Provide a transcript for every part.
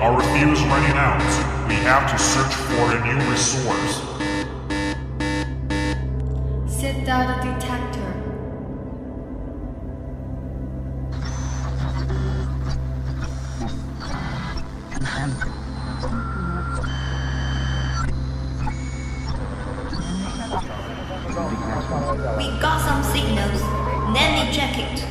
our fuel is running out. We have to search for a new resource. Set down the detector. We got some signals. Let me check it.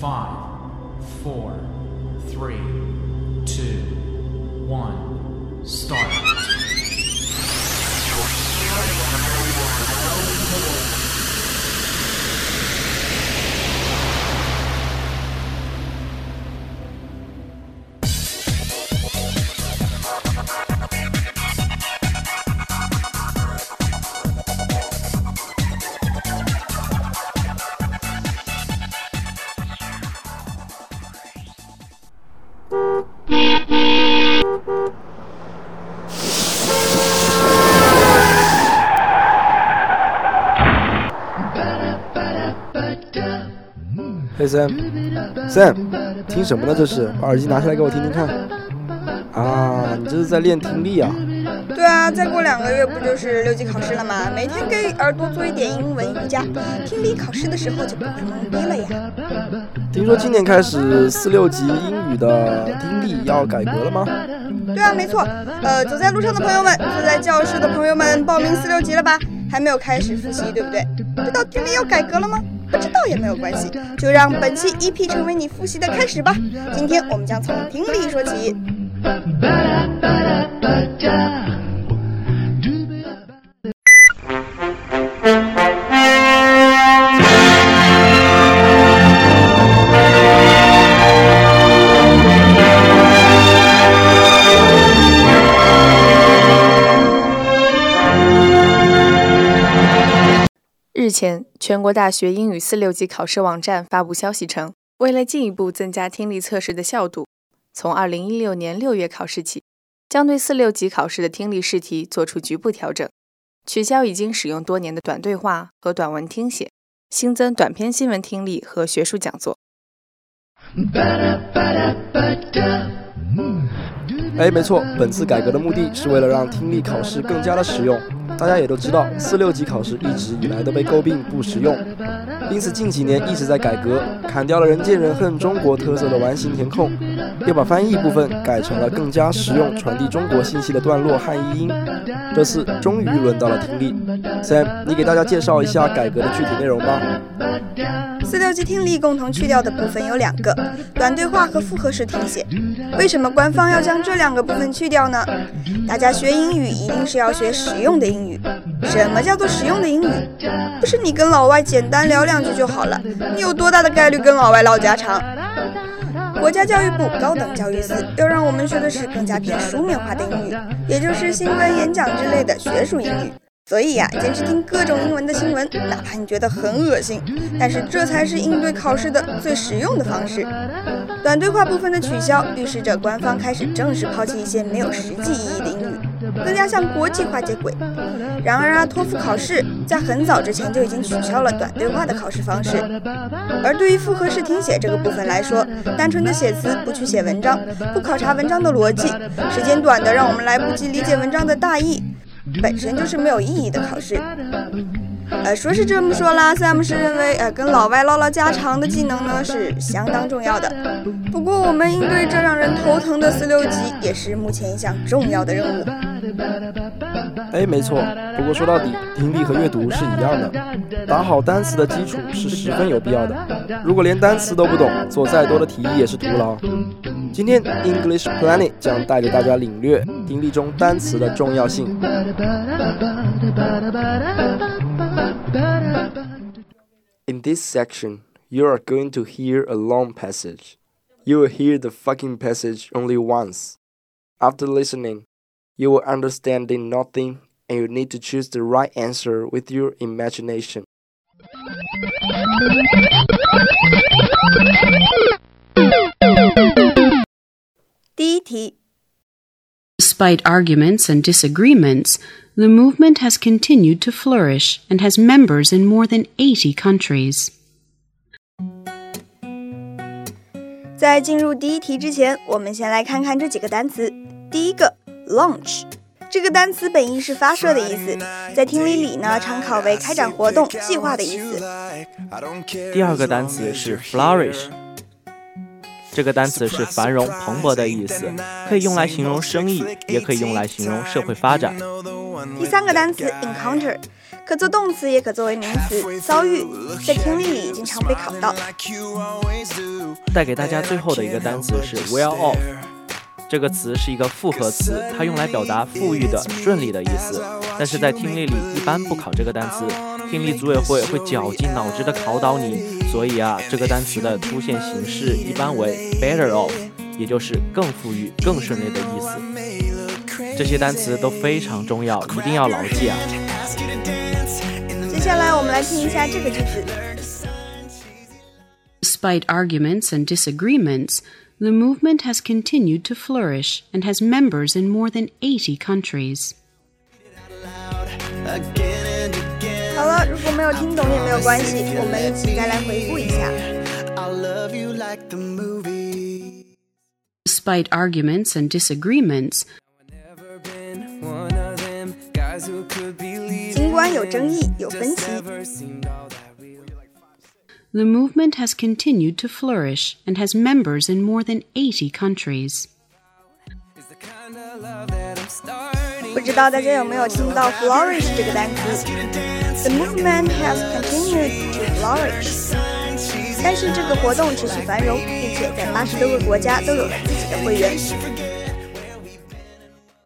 five, four, three, two, one, start.，Sam，Sam，听什么呢？这是，把耳机拿下来给我听听看。啊，你这是在练听力啊？对啊，再过两个月不就是六级考试了吗？每天给耳朵做一点英文瑜伽，听力考试的时候就不会懵逼了呀。听说今年开始四六级英语的听力要改革了吗？对啊，没错。呃，走在路上的朋友们，坐在教室的朋友们，报名四六级了吧？还没有开始复习，对不对？这道听力要改革了吗？不知道也没有关系，就让本期 EP 成为你复习的开始吧。今天我们将从听力说起。前，全国大学英语四六级考试网站发布消息称，为了进一步增加听力测试的效度，从二零一六年六月考试起，将对四六级考试的听力试题做出局部调整，取消已经使用多年的短对话和短文听写，新增短篇新闻听力和学术讲座。哎，没错，本次改革的目的是为了让听力考试更加的实用。大家也都知道，四六级考试一直以来都被诟病不实用，因此近几年一直在改革，砍掉了“人见人恨”中国特色的完形填空，又把翻译部分改成了更加实用、传递中国信息的段落汉译英。这次终于轮到了听力，Sam，你给大家介绍一下改革的具体内容吧。四六级听力共同去掉的部分有两个：短对话和复合式听写。为什么官方要将这两个部分去掉呢？大家学英语一定是要学实用的英语。什么叫做实用的英语？不是你跟老外简单聊两句就好了，你有多大的概率跟老外唠家常？国家教育部高等教育司又让我们学的是更加偏书面化的英语，也就是新闻演讲之类的学术英语。所以呀，坚持听各种英文的新闻，哪怕你觉得很恶心，但是这才是应对考试的最实用的方式。短对话部分的取消，预示着官方开始正式抛弃一些没有实际意义的英语，更加像国际化接轨。然而啊，托福考试在很早之前就已经取消了短对话的考试方式，而对于复合式听写这个部分来说，单纯的写词，不去写文章，不考察文章的逻辑，时间短的让我们来不及理解文章的大意。本身就是没有意义的考试，呃，说是这么说啦，Sam 是认为，呃，跟老外唠唠家常的技能呢是相当重要的。不过，我们应对这让人头疼的四六级，也是目前一项重要的任务。哎，没错。不过说到底，听力和阅读是一样的，打好单词的基础是十分有必要的。如果连单词都不懂，做再多的题也是徒劳。今天 English Planet 将带着大家领略听力中单词的重要性。In this section, you are going to hear a long passage. You will hear the fucking passage only once. After listening, you will understand nothing and you need to choose the right answer with your imagination. Despite arguments and disagreements, the movement has continued to flourish and has members in more than 80 countries. 在进入第一题之前，我们先来看看这几个单词。第一个 ，launch，这个单词本意是发射的意思，在听力里呢常考为开展活动、计划的意思。第二个单词是 flourish，这个单词是繁荣、蓬勃的意思，可以用来形容生意，也可以用来形容社会发展。第三个单词 encounter。可做动词，也可作为名词。遭遇在听力里经常被考到。带给大家最后的一个单词是 well off，这个词是一个复合词，它用来表达富裕的、顺利的意思。但是在听力里一般不考这个单词，听力组委会会绞尽脑汁的考倒你。所以啊，这个单词的出现形式一般为 better off，也就是更富裕、更顺利的意思。这些单词都非常重要，一定要牢记啊。接下来我们来听一下这个句子。Despite arguments and disagreements, the movement has continued to flourish and has members in more than 80 countries. 好了，如果没有听懂也没有关系，我们一起再来回顾一下。Despite arguments and disagreements, 尽管有争议、有分歧。 The movement has continued to flourish and has members in more than 80 countries. 不知道大家有没有听到 flourish 这个单词？The movement has continued to flourish。但是这个活动持续繁荣，并且在八十多个国家都有了自己的会员。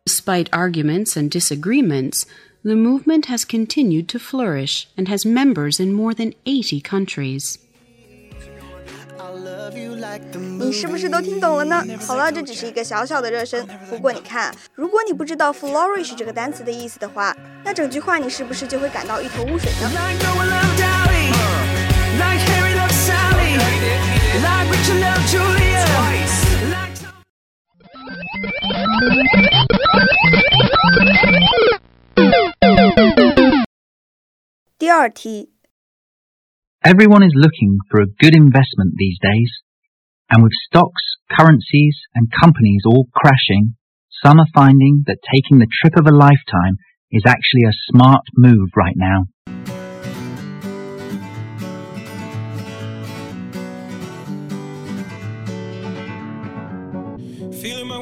Despite arguments and disagreements, the movement has continued to flourish and has members in more than 80 countries. 你是不是都听懂了呢？好了，这只是一个小小的热身。不过你看，如果你不知道 flourish 这个单词的意思的话，那整句话你是不是就会感到一头雾水呢？ 第二题。Everyone is looking for a good investment these days. And with stocks, currencies, and companies all crashing, some are finding that taking the trip of a lifetime is actually a smart move right now.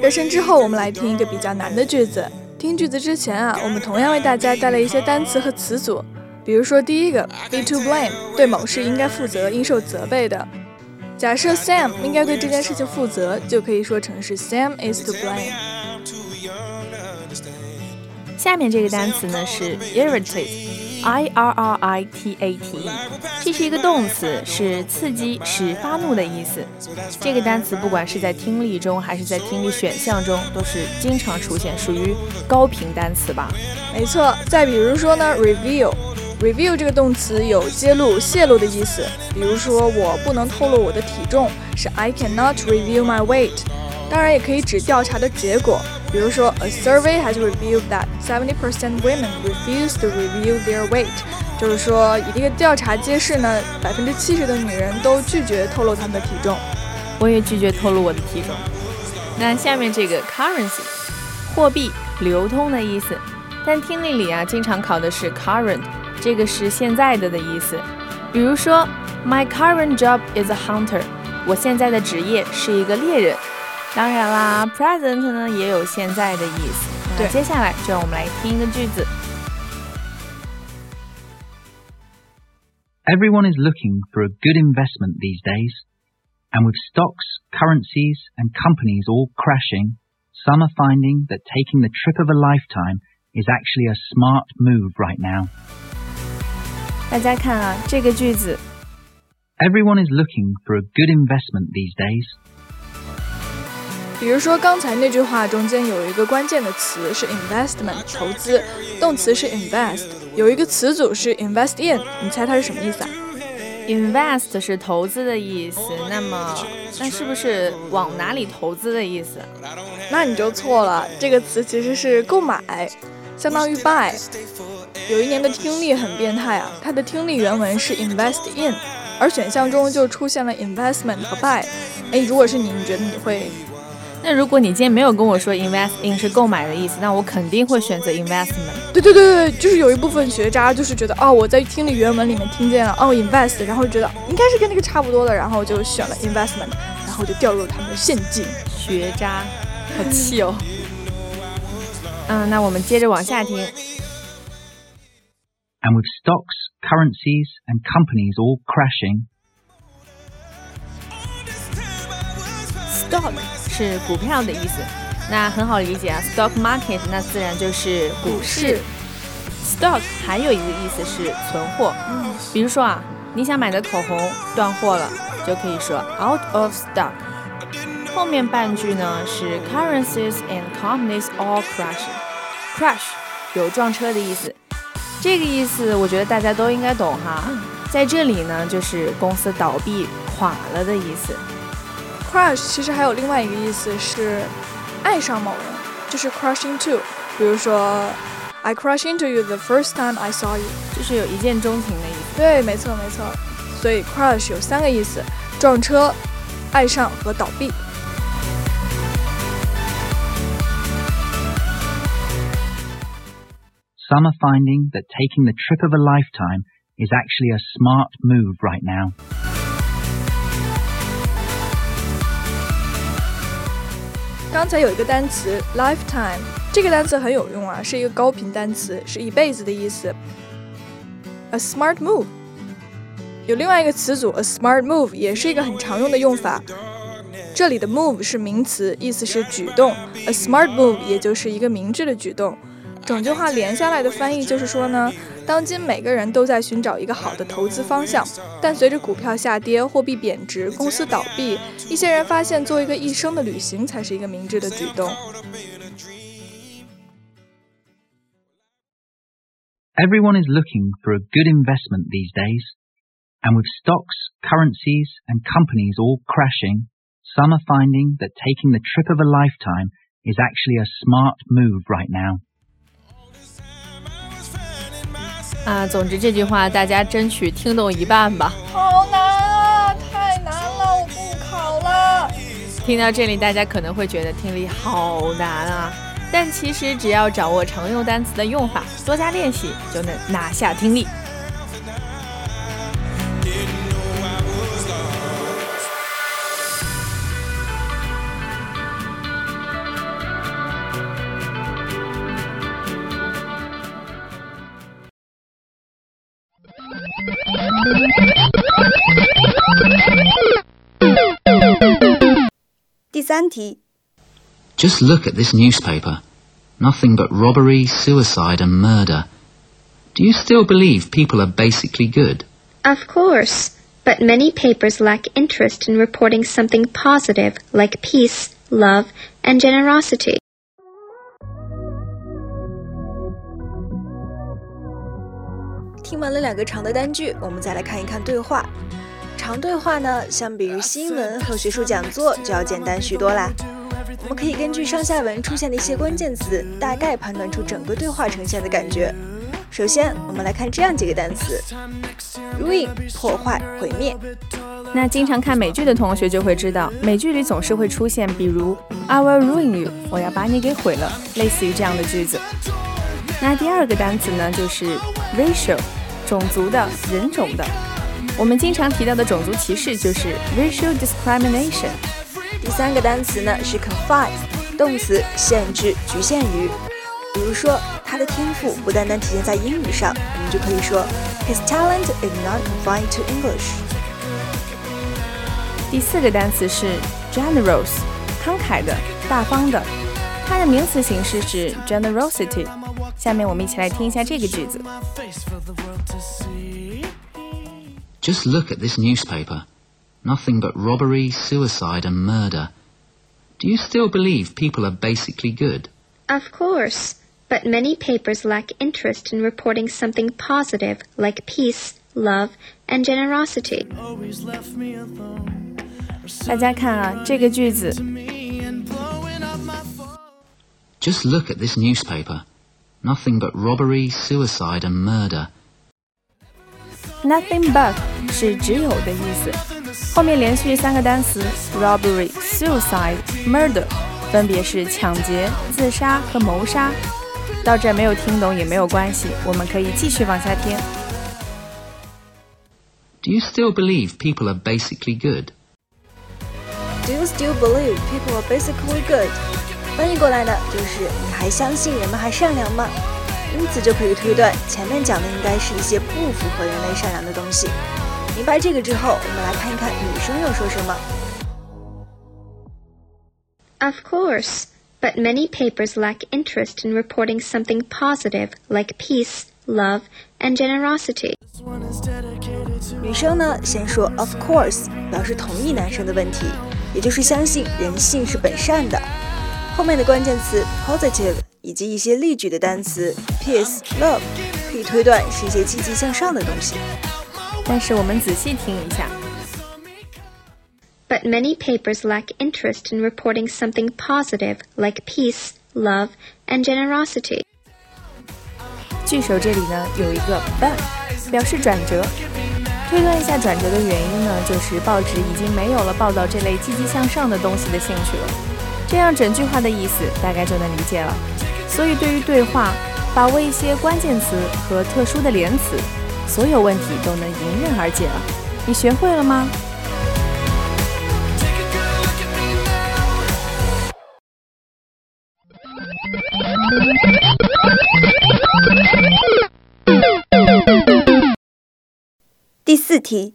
热身之后，我们来听一个比较难的句子。听句子之前啊，我们同样为大家带来一些单词和词组。 比如说，第一个，be to blame，对某事应该负责，应受责备的。假设 Sam 应该对这件事情负责，就可以说成是 Sam is to blame。下面这个单词呢是 irritate，i r r i t a t e，这是一个动词，是刺激、使发怒的意思。这个单词不管是在听力中还是在听力选项中，都是经常出现，属于高频单词吧？没错。再比如说呢，reveal。Review 这个动词有揭露、泄露的意思。比如说，我不能透露我的体重，是 I cannot reveal my weight。当然，也可以指调查的结果。比如说，A survey has revealed that 70% women refuse to reveal their weight。就是说，一个调查揭示呢，百分之七十的女人都拒绝透露她们的体重。我也拒绝透露我的体重。那下面这个 currency，货币、流通的意思。但听力里啊，经常考的是 current。这个是现在的的意思，比如说，My current job is a hunter。我现在的职业是一个猎人。当然啦，present 呢也有现在的意思。那接下来就让我们来听一个句子。Everyone is looking for a good investment these days, and with stocks, currencies, and companies all crashing, some are finding that taking the trip of a lifetime is actually a smart move right now. 大家看啊，这个句子 Everyone is looking for a good investment these days. 比如说刚才那句话中间有一个关键的词是 investment 投资，动词是 invest，有一个词组是 invest in，你猜它是什么意思啊？invest 是投资的意思，那么那是不是往哪里投资的意思？那你就错了，这个词其实是购买，相当于 buy。有一年的听力很变态啊，它的听力原文是 invest in，而选项中就出现了 investment 和 buy。哎，如果是你，你觉得你会？那如果你今天没有跟我说 invest in 是购买的意思，那我肯定会选择 investment。对对对对，就是有一部分学渣就是觉得哦，我在听力原文里面听见了哦 invest，然后觉得应该是跟那个差不多的，然后就选了 investment，然后就掉入了他们的陷阱。学渣，好气哦。嗯，那我们接着往下听。and with stocks, currencies, and companies all crashing. Stock 是股票的意思，那很好理解啊。Stock market 那自然就是股市。Stock 还有一个意思是存货，比如说啊，你想买的口红断货了，就可以说 out of stock。后面半句呢是 currencies and companies all crashing。Crash 有撞车的意思。 这个意思，我觉得大家都应该懂哈。在这里呢，就是公司倒闭垮了的意思。Crush 其实还有另外一个意思是爱上某人，就是 crush into。比如说，I crush into you the first time I saw you，就是有一见钟情的意思。对，没错没错。所以 crush 有三个意思：撞车、爱上和倒闭。Some are finding that taking the trip of a lifetime is actually a smart move right now. 刚才有一个单词 lifetime，这个单词很有用啊，是一个高频单词，是一辈子的意思。A smart move，有另外一个词组 a smart move，也是一个很常用的用法。这里的 move 是名词，意思是举动，a smart move 也就是一个明智的举动。 整句话连下来的翻译就是说呢，当今每个人都在寻找一个好的投资方向，但随着股票下跌、货币贬值、公司倒闭，一些人发现做一个一生的旅行才是一个明智的举动。Everyone is looking for a good investment these days, and with stocks, currencies, and companies all crashing, some are finding that taking the trip of a lifetime is actually a smart move right now. 啊，总之这句话大家争取听懂一半吧。好难啊，太难了，我不考了。听到这里，大家可能会觉得听力好难啊，但其实只要掌握常用单词的用法，多加练习就能拿下听力。Just look at this newspaper. Nothing but robbery, suicide, and murder. Do you still believe people are basically good? Of course, but many papers lack interest in reporting something positive like peace, love, and generosity. 长对话呢，相比于新闻和学术讲座就要简单许多啦。我们可以根据上下文出现的一些关键词，大概判断出整个对话呈现的感觉。首先，我们来看这样几个单词：ruin 破坏、毁灭。那经常看美剧的同学就会知道，美剧里总是会出现，比如 I will ruin you，我要把你给毁了，类似于这样的句子。那第二个单词呢，就是 racial，种族的、人种的。我们经常提到的种族歧视就是 racial discrimination。第三个单词呢是 confine，动词，限制、局限于。比如说，他的天赋不单单体现在英语上，我们就可以说 His talent is not confined to English。第四个单词是 generous，慷慨的、大方的。它的名词形式是 generosity。下面我们一起来听一下这个句子。Just look at this newspaper. Nothing but robbery, suicide, and murder. Do you still believe people are basically good? Of course, but many papers lack interest in reporting something positive like peace, love, and generosity. 大家看啊，这个句子 Just look at this newspaper. Nothing but robbery, suicide, and murder. Nothing but 是只有的意思，后面连续三个单词 robbery、suicide、murder，分别是抢劫、自杀和谋杀。到这儿没有听懂也没有关系，我们可以继续往下听。 Do you still believe people are basically good? Do you still believe people are basically good？翻译过来呢，就是你还相信人们还善良吗？ 因此就可以推断，前面讲的应该是一些不符合人类善良的东西。明白这个之后，我们来看一看女生又说什么。Of course, but many papers lack interest in reporting something positive like peace, love, and generosity. 女生呢，先说 of course，表示同意男生的问题，也就是相信人性是本善的。后面的关键词 positive 以及一些例举的单词 peace、love，可以推断是一些积极向上的东西。但是我们仔细听一下。But many papers lack interest in reporting something positive like peace, love, and generosity. 句首这里呢有一个 but，表示转折。推断一下转折的原因呢，就是报纸已经没有了报道这类积极向上的东西的兴趣了。这样整句话的意思大概就能理解了。所以对于对话，把握一些关键词和特殊的连词，所有问题都能迎刃而解了。你学会了吗？ 第四题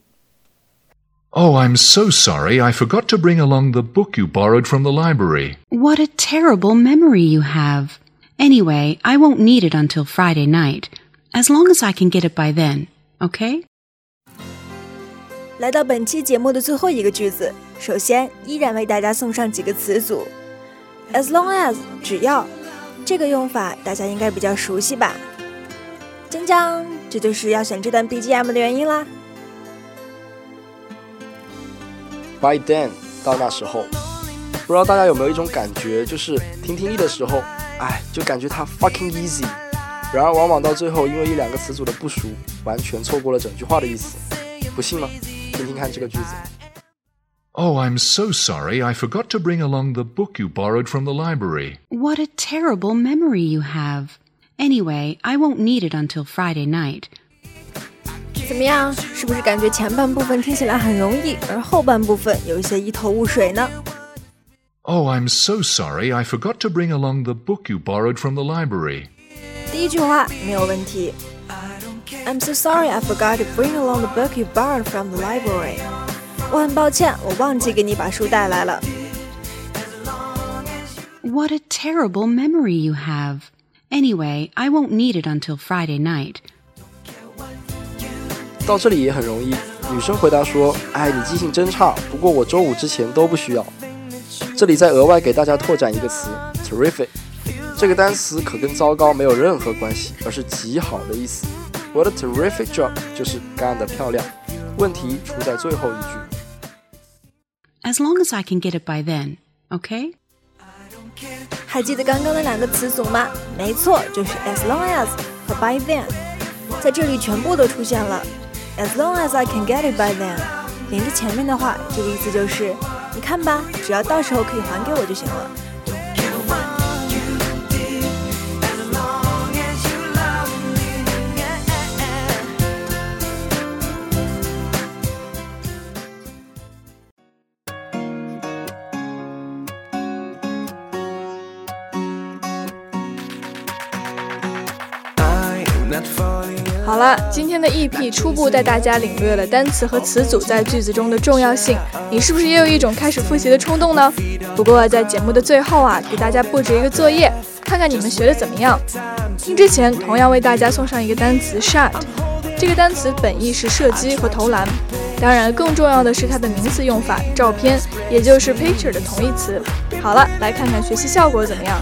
Oh, I'm so sorry. I forgot to bring along the book you borrowed from the library. What a terrible memory you have. Anyway, I won't need it until Friday night, as long as I can get it by then, okay? 来到本期节目的最后一个句子，首先依然为大家送上几个词组。As long as 只要这个用法大家应该比较熟悉吧？江江，这就是要选这段 BGM 的原因啦。By then，到那时候，不知道大家有没有一种感觉，就是听听力的时候，哎，就感觉它 fucking easy，然而往往到最后，因为一两个词组的不熟，完全错过了整句话的意思。不信吗？听听看这个句子。 Oh, I'm so sorry. I forgot to bring along the book you borrowed from the library. What a terrible memory you have. Anyway, I won't need it until Friday night. 怎么样？是不是感觉前半部分听起来很容易，而后半部分有一些一头雾水呢？ Oh, I'm so sorry. I forgot to bring along the book you borrowed from the library. 第一句话没有问题。I'm so sorry I forgot to bring along the book you borrowed from the library. 我很抱歉，我忘记给你把书带来了。 What a terrible memory you have. Anyway, I won't need it until Friday night. 到这里也很容易，女生回答说：“哎，你记性真差，不过我周五之前都不需要。” 这里再额外给大家拓展一个词，terrific。这个单词可跟糟糕没有任何关系，而是极好的意思。What a terrific job，就是干得漂亮。问题出在最后一句。As long as I can get it by then, okay? 还记得刚刚的两个词组吗？没错，就是 as long as 和 by then，在这里全部都出现了。As long as I can get it by then，连着前面的话，这个意思就是，你看吧，只要到时候可以还给我就行了。好了，今天的 EP 初步带大家领略了单词和词组在句子中的重要性。你是不是也有一种开始复习的冲动呢？不过在节目的最后啊，给大家布置一个作业，看看你们学的怎么样。听之前，同样为大家送上一个单词 shut。这个单词本意是射击和投篮，当然更重要的是它的名词用法，照片，也就是 picture 的同义词。好了，来看看学习效果怎么样。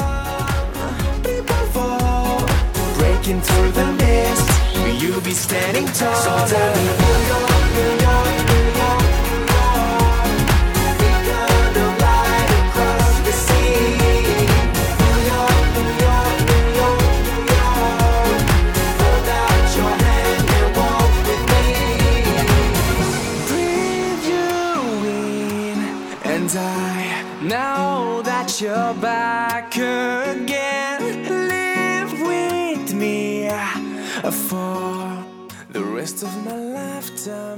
through the mist. you'll be standing tall? So tell me who you're. Of my lifetime.